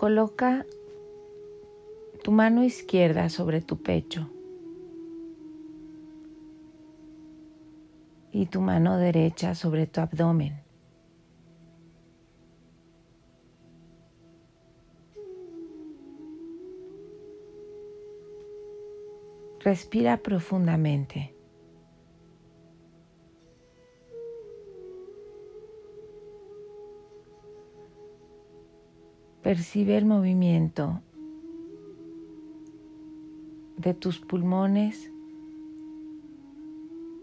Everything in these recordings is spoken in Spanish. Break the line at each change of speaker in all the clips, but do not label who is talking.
Coloca tu mano izquierda sobre tu pecho y tu mano derecha sobre tu abdomen. Respira profundamente. Percibe el movimiento de tus pulmones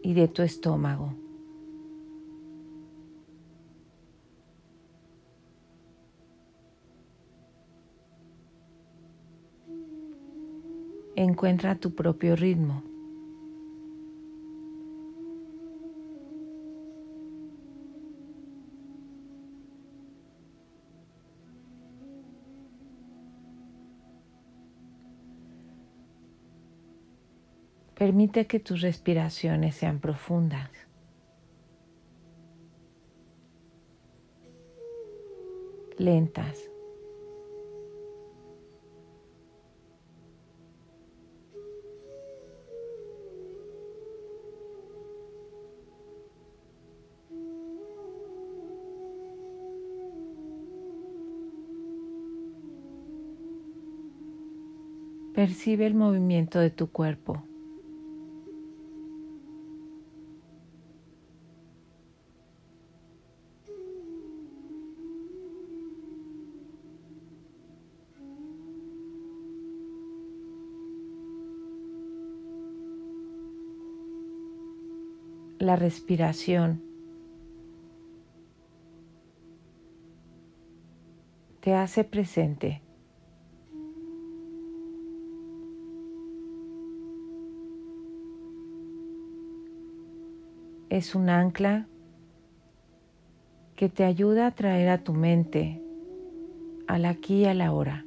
y de tu estómago. Encuentra tu propio ritmo. Permite que tus respiraciones sean profundas. lentas. Percibe el movimiento de tu cuerpo. La respiración te hace presente. Es un ancla que te ayuda a traer a tu mente al aquí y a la hora.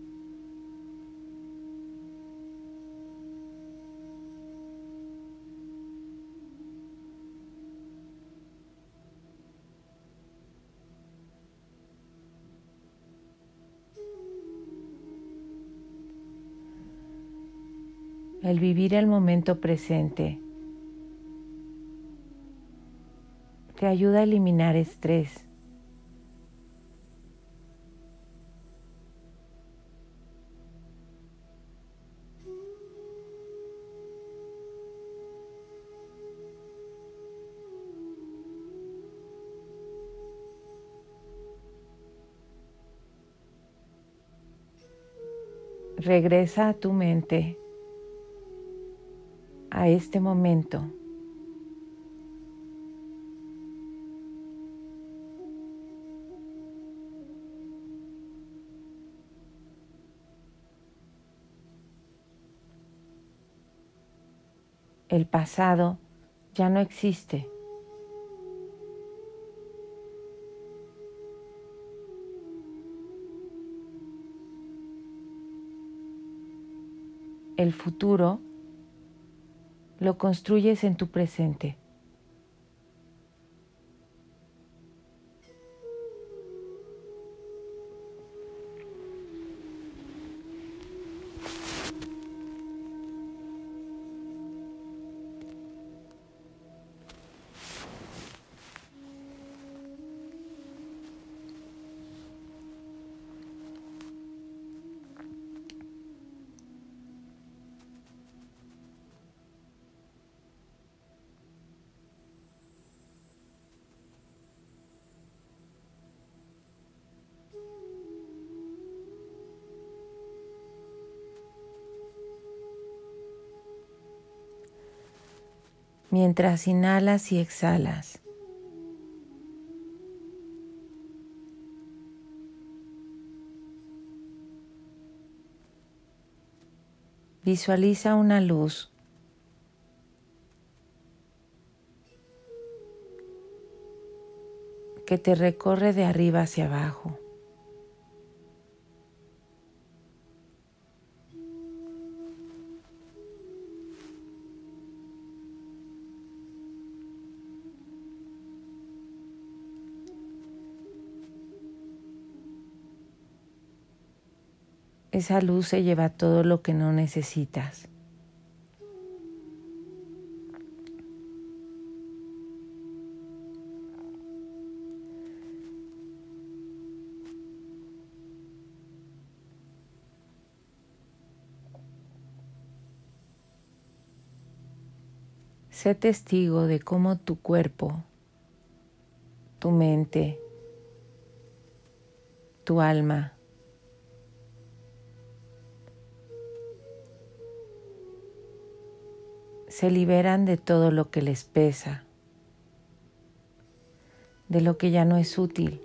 El vivir el momento presente te ayuda a eliminar estrés. Regresa a tu mente a este momento. El pasado ya no existe. El futuro lo construyes en tu presente. Mientras inhalas y exhalas. Visualiza una luz que te recorre de arriba hacia abajo. Esa luz se lleva todo lo que no necesitas. Sé testigo de cómo tu cuerpo, tu mente, tu alma se liberan de todo lo que les pesa, de lo que ya no es útil.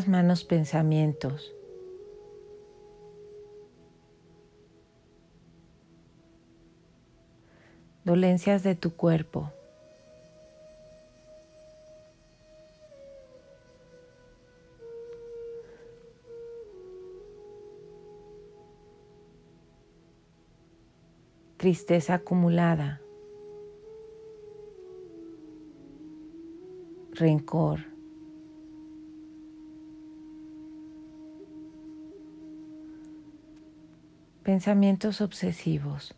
Eliminas malos pensamientos. Dolencias de tu cuerpo. Tristeza acumulada. Rencor. Pensamientos obsesivos.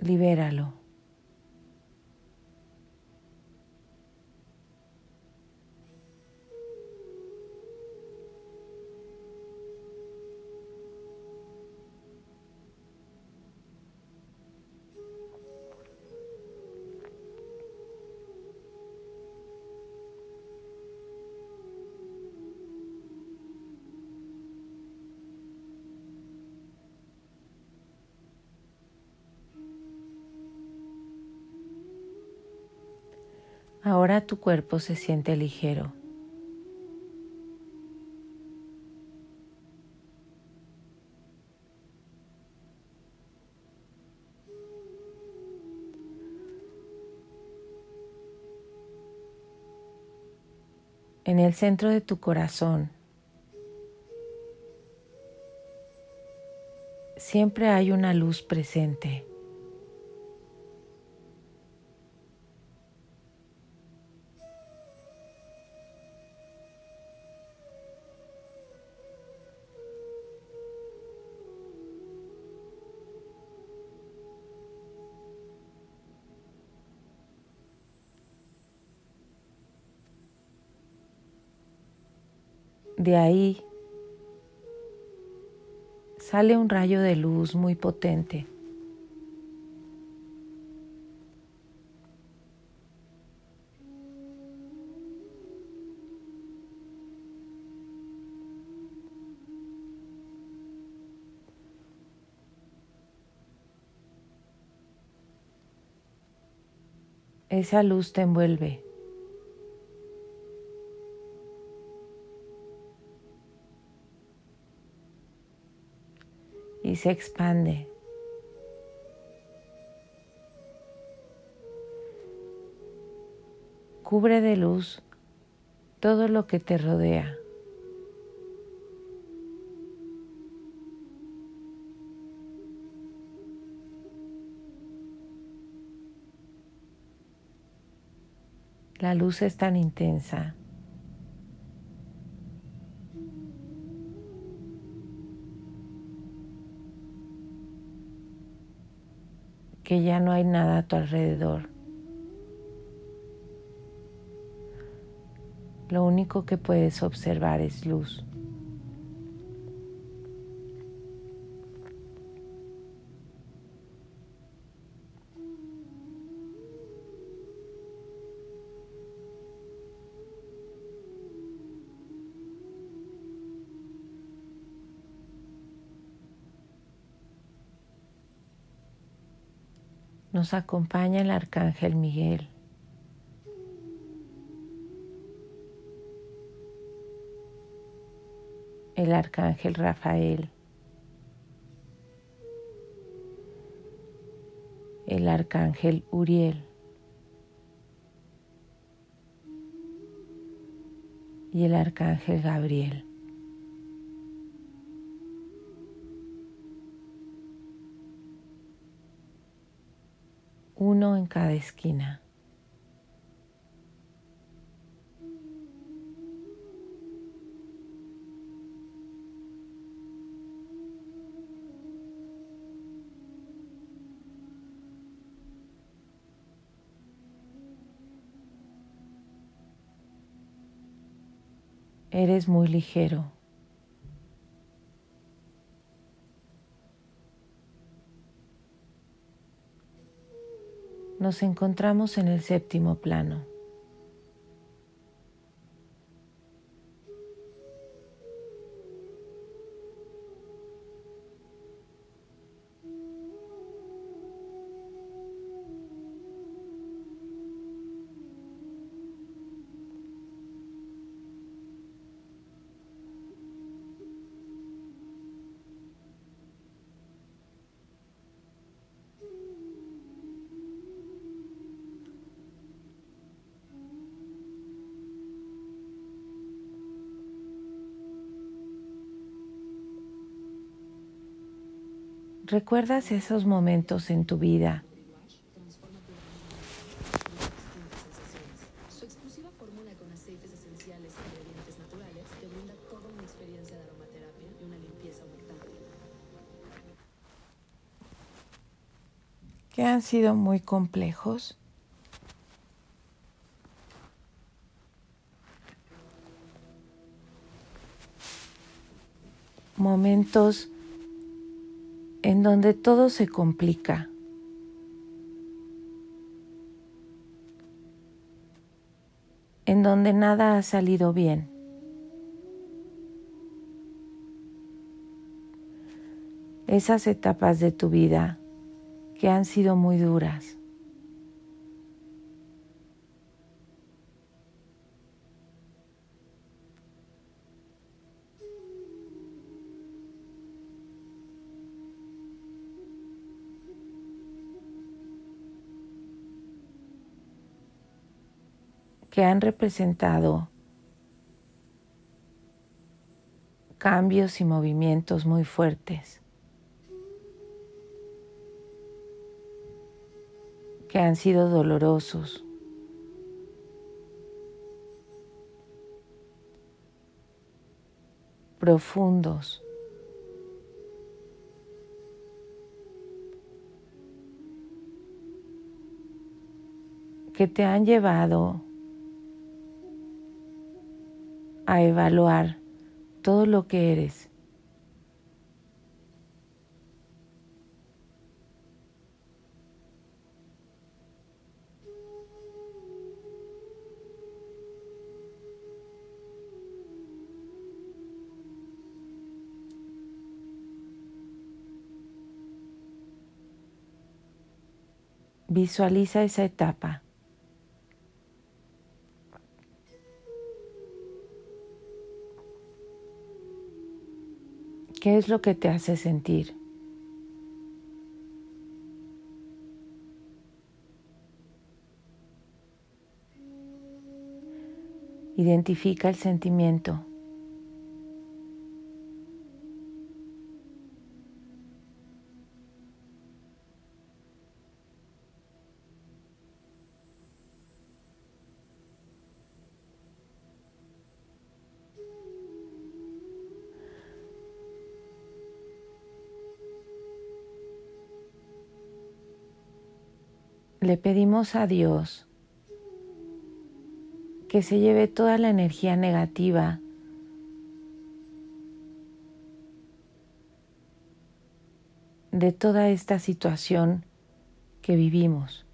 Libéralo. Tu cuerpo se siente ligero. En el centro de tu corazón siempre hay una luz presente. De ahí sale un rayo de luz muy potente. Esa luz te envuelve. y se expande. Cubre de luz todo lo que te rodea. La luz es tan intensa que ya no hay nada a tu alrededor. Lo único que puedes observar es luz. Nos acompaña el arcángel Miguel. El arcángel Rafael. El arcángel Uriel. Y el arcángel Gabriel. En cada esquina. Eres muy ligero. Nos encontramos en el séptimo plano. ¿Recuerdas esos momentos en tu vida?
Su exclusiva fórmula con aceites esenciales e ingredientes naturales te brinda toda una experiencia de aromaterapia y una limpieza humectante.
que han sido muy complejos. Momentos en donde todo se complica. En donde nada ha salido bien. Esas etapas de tu vida que han sido muy duras. Que han representado cambios y movimientos muy fuertes, que han sido dolorosos. profundos. que te han llevado a evaluar todo lo que eres. Visualiza esa etapa. ¿Qué es lo que te hace sentir? Identifica el sentimiento. Le pedimos a Dios que se lleve toda la energía negativa de toda esta situación que vivimos.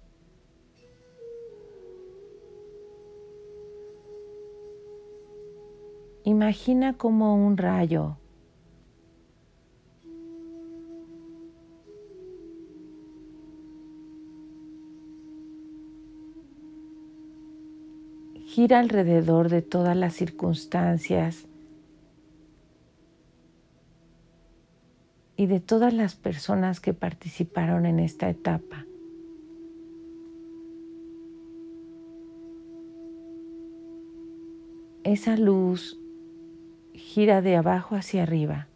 Imagina como un rayo gira alrededor de todas las circunstancias y de todas las personas que participaron en esta etapa. Esa luz gira de abajo hacia arriba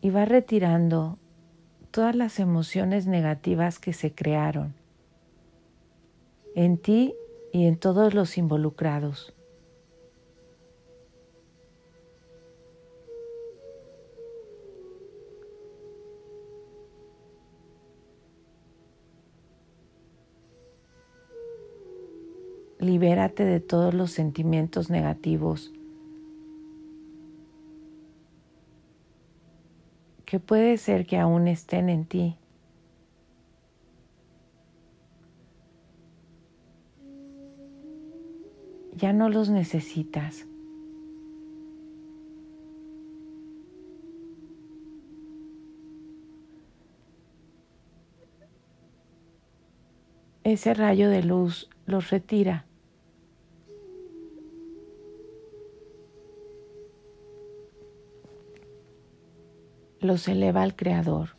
y va retirando todas las emociones negativas que se crearon en ti y en todos los involucrados. Libérate de todos los sentimientos negativos que puede ser que aún estén en ti. Ya no los necesitas. Ese rayo de luz los retira. Los eleva al Creador.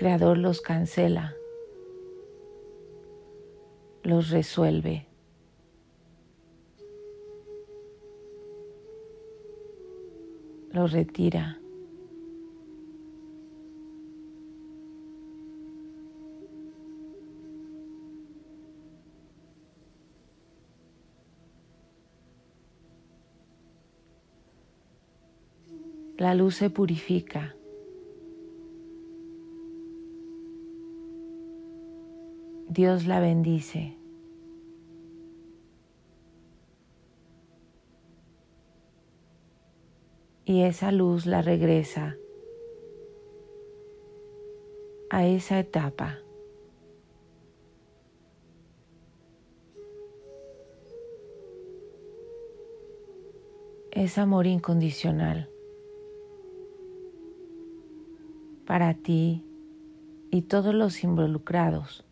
Creador los cancela, los resuelve. Los retira. La luz se purifica. Dios la bendice. Y esa luz la regresa a esa etapa. Es amor incondicional para ti y todos los involucrados.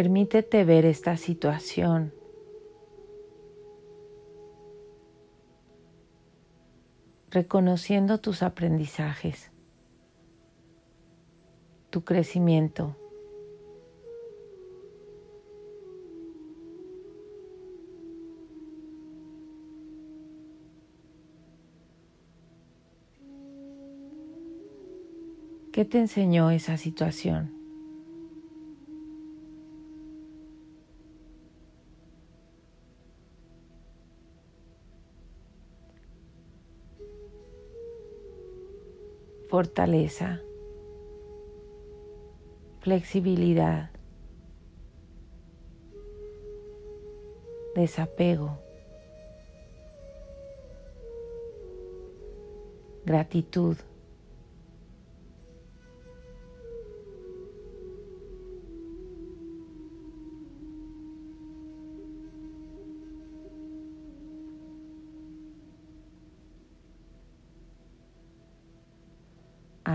Permítete ver esta situación. reconociendo tus aprendizajes, tu crecimiento. ¿Qué te enseñó esa situación? Fortaleza, flexibilidad, desapego, gratitud.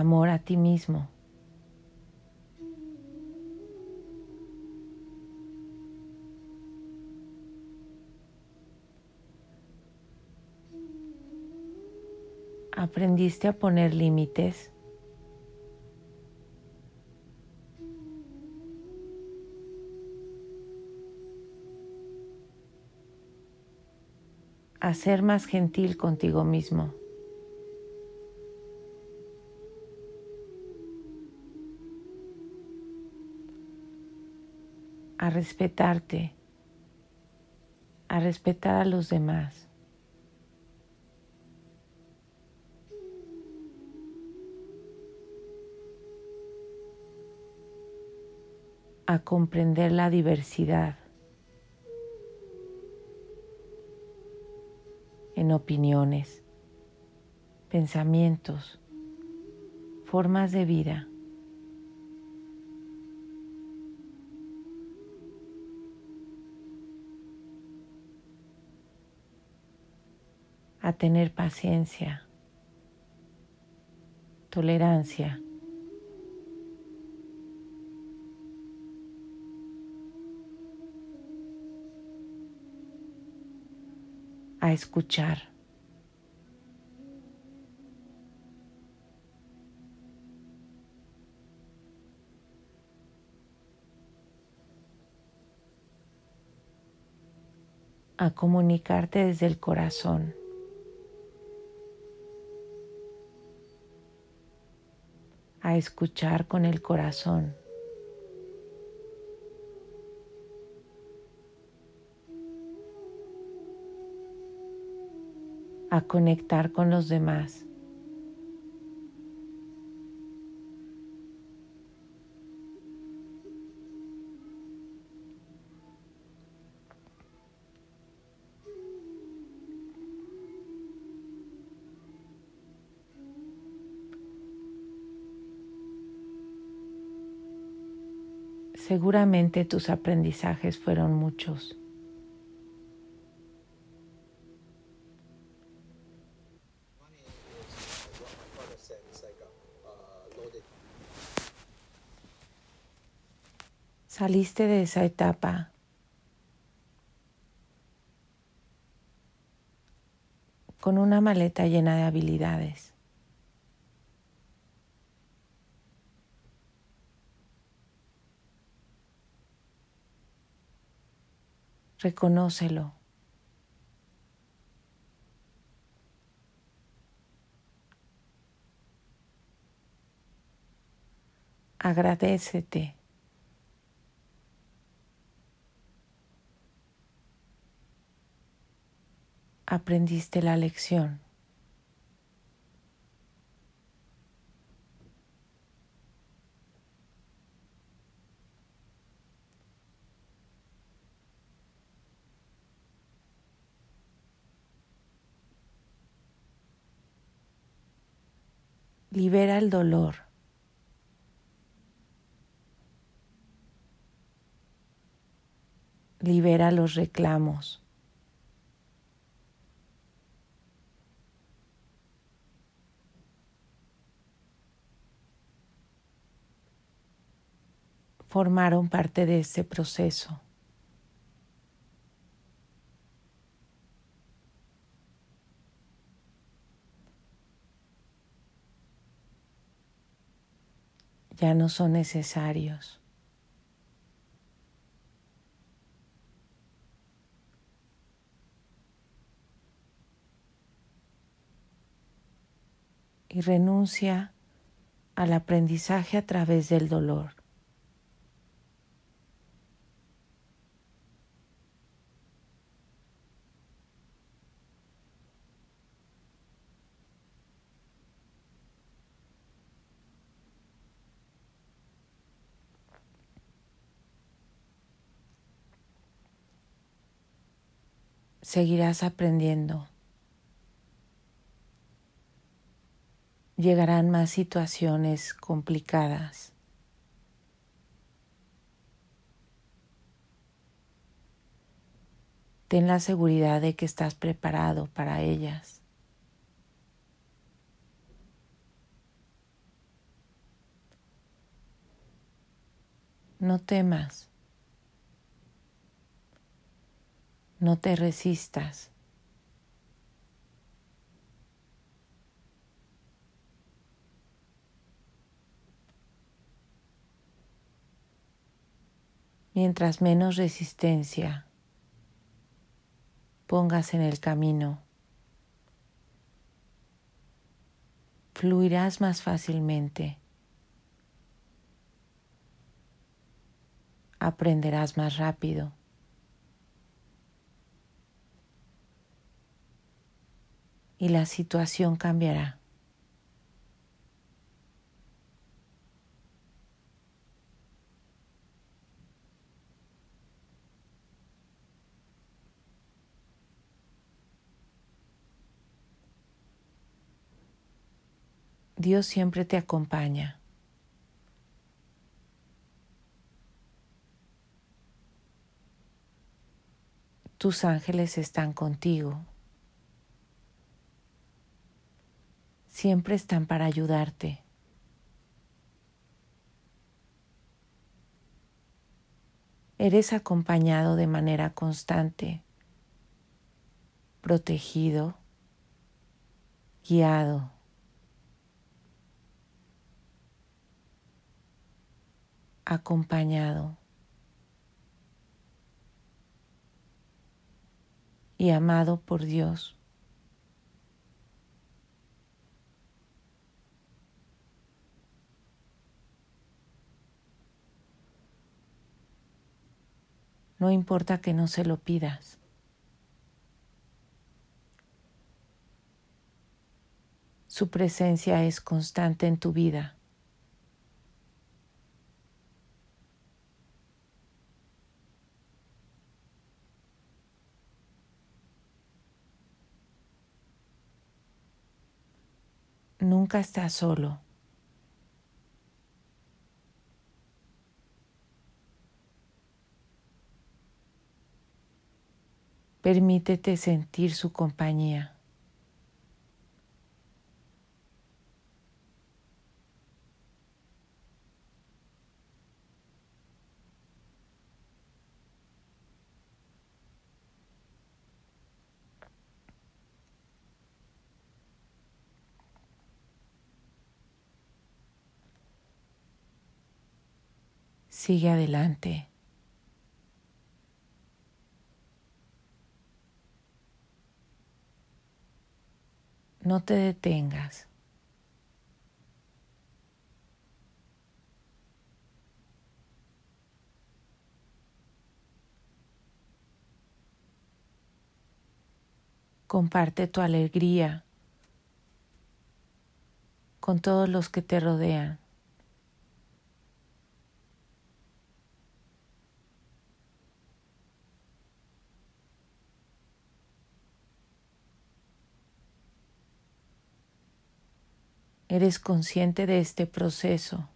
Amor a ti mismo. ¿Aprendiste a poner límites? a ser más gentil contigo mismo. A respetarte, a respetar a los demás. a comprender la diversidad en opiniones, pensamientos, formas de vida. A tener paciencia, tolerancia. a escuchar. a comunicarte desde el corazón. A escuchar con el corazón. a conectar con los demás. Seguramente tus aprendizajes fueron muchos. Saliste de esa etapa con una maleta llena de habilidades. Reconócelo. Agradecete. Aprendiste la lección. Libera el dolor. Libera los reclamos. Formaron parte de ese proceso. Ya no son necesarios. Y renuncia al aprendizaje a través del dolor. seguirás aprendiendo. Llegarán más situaciones complicadas. Ten la seguridad de que estás preparado para ellas. No temas. No te resistas. Mientras menos resistencia pongas en el camino, fluirás más fácilmente. Aprenderás más rápido. Y la situación cambiará. Dios siempre te acompaña. Tus ángeles están contigo. Siempre están para ayudarte. Eres acompañado de manera constante, protegido, guiado. acompañado y amado por Dios. No importa que no se lo pidas. Su presencia es constante en tu vida. Nunca estás solo. Permítete sentir su compañía. Sigue adelante. No te detengas. Comparte tu alegría con todos los que te rodean. Eres consciente de este proceso.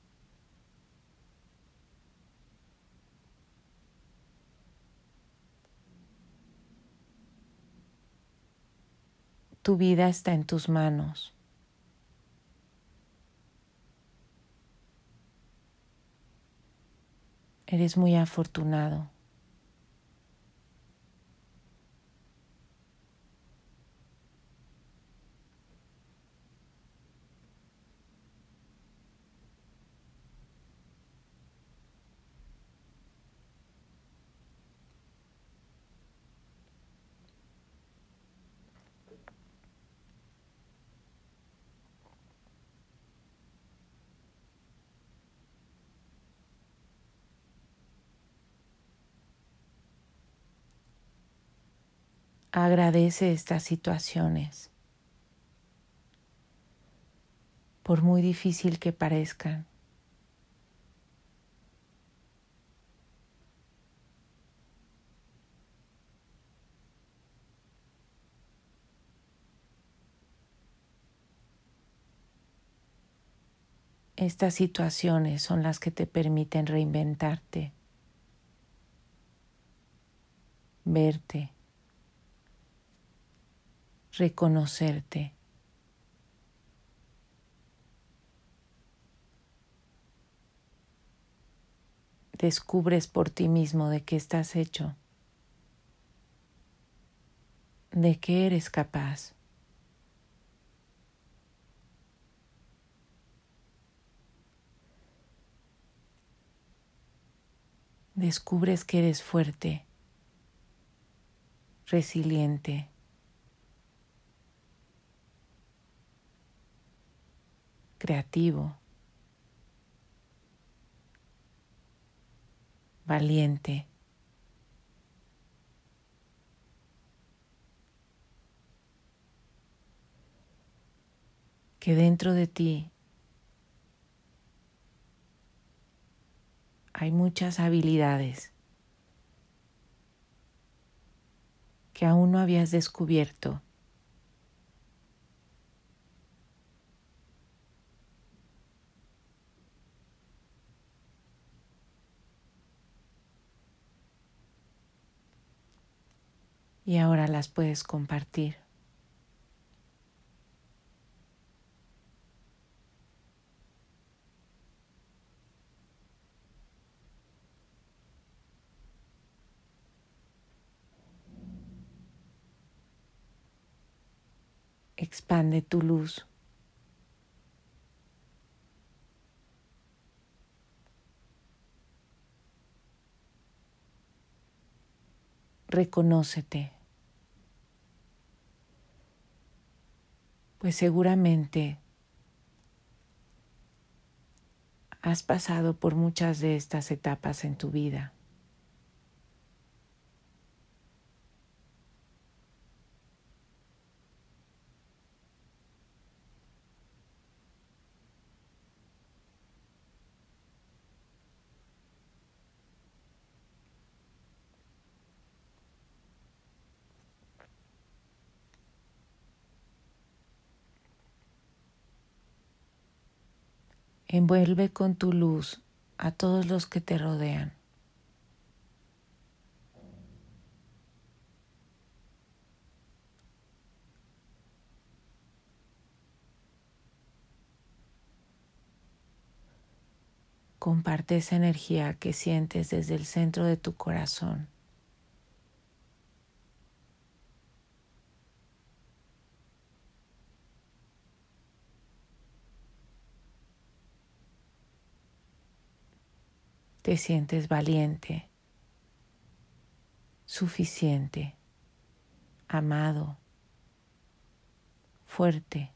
Tu vida está en tus manos. Eres muy afortunado. Agradece estas situaciones, por muy difícil que parezcan. Estas situaciones son las que te permiten reinventarte, verte reconocerte. descubres por ti mismo de qué estás hecho, de qué eres capaz. Descubres que eres fuerte, resiliente, creativo, valiente. Que dentro de ti hay muchas habilidades que aún no habías descubierto y ahora las puedes compartir. Expande tu luz. Reconócete. Pues seguramente has pasado por muchas de estas etapas en tu vida. Envuelve con tu luz a todos los que te rodean. Comparte esa energía que sientes desde el centro de tu corazón. Te sientes valiente, suficiente, amado, fuerte.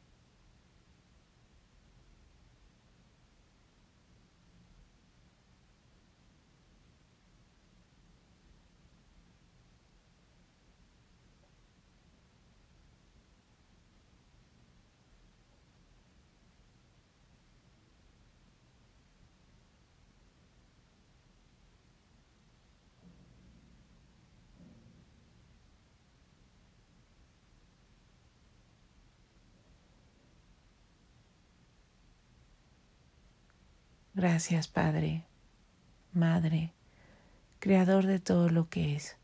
Gracias Padre, Madre, Creador de todo lo que es.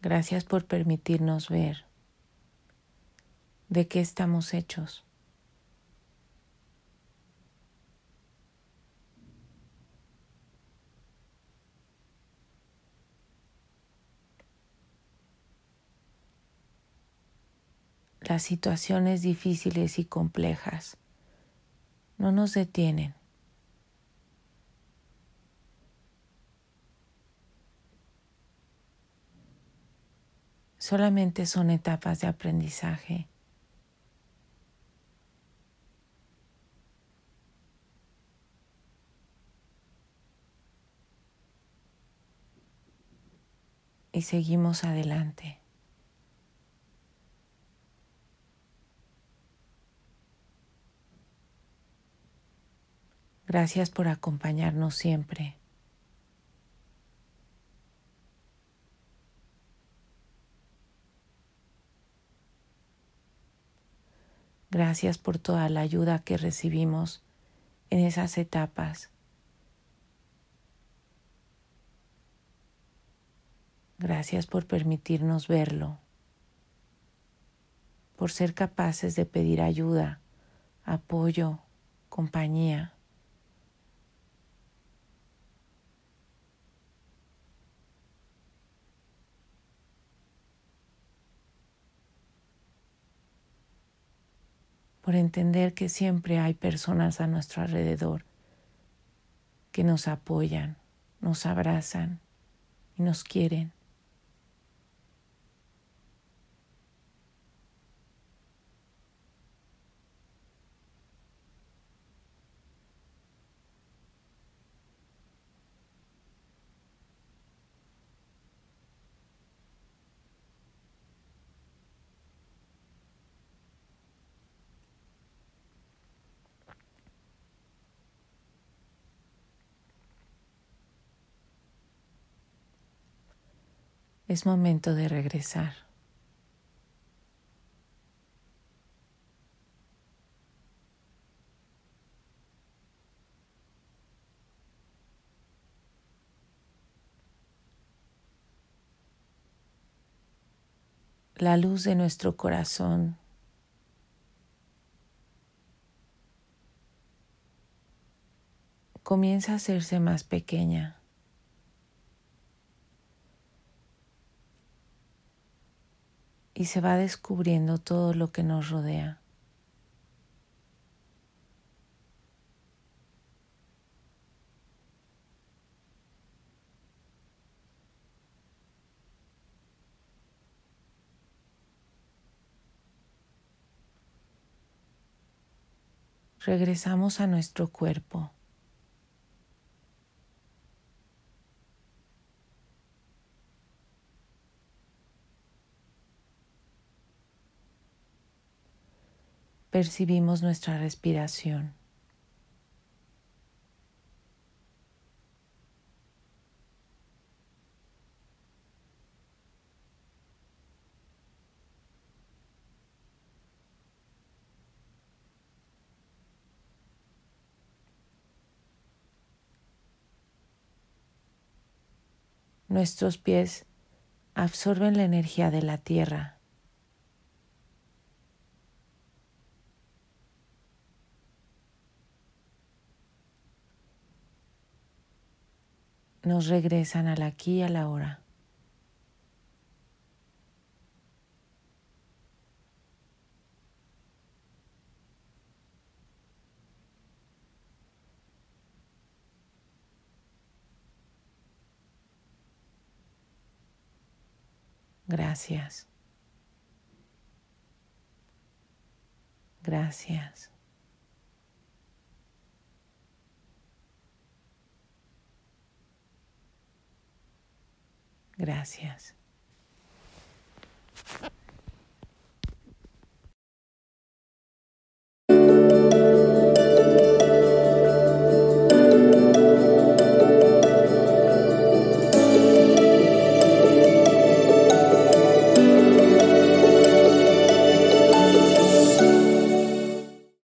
Gracias por permitirnos ver de qué estamos hechos. Las situaciones difíciles y complejas no nos detienen. Solamente son etapas de aprendizaje. Y seguimos adelante. Gracias por acompañarnos siempre. Gracias por toda la ayuda que recibimos en esas etapas. Gracias por permitirnos verlo, por ser capaces de pedir ayuda, apoyo, compañía. Por entender que siempre hay personas a nuestro alrededor que nos apoyan, nos abrazan y nos quieren. Es momento de regresar. La luz de nuestro corazón comienza a hacerse más pequeña. Y se va descubriendo todo lo que nos rodea. Regresamos a nuestro cuerpo. Percibimos nuestra respiración. Nuestros pies absorben la energía de la tierra nos regresan al aquí y a la hora. Gracias. Gracias. Gracias.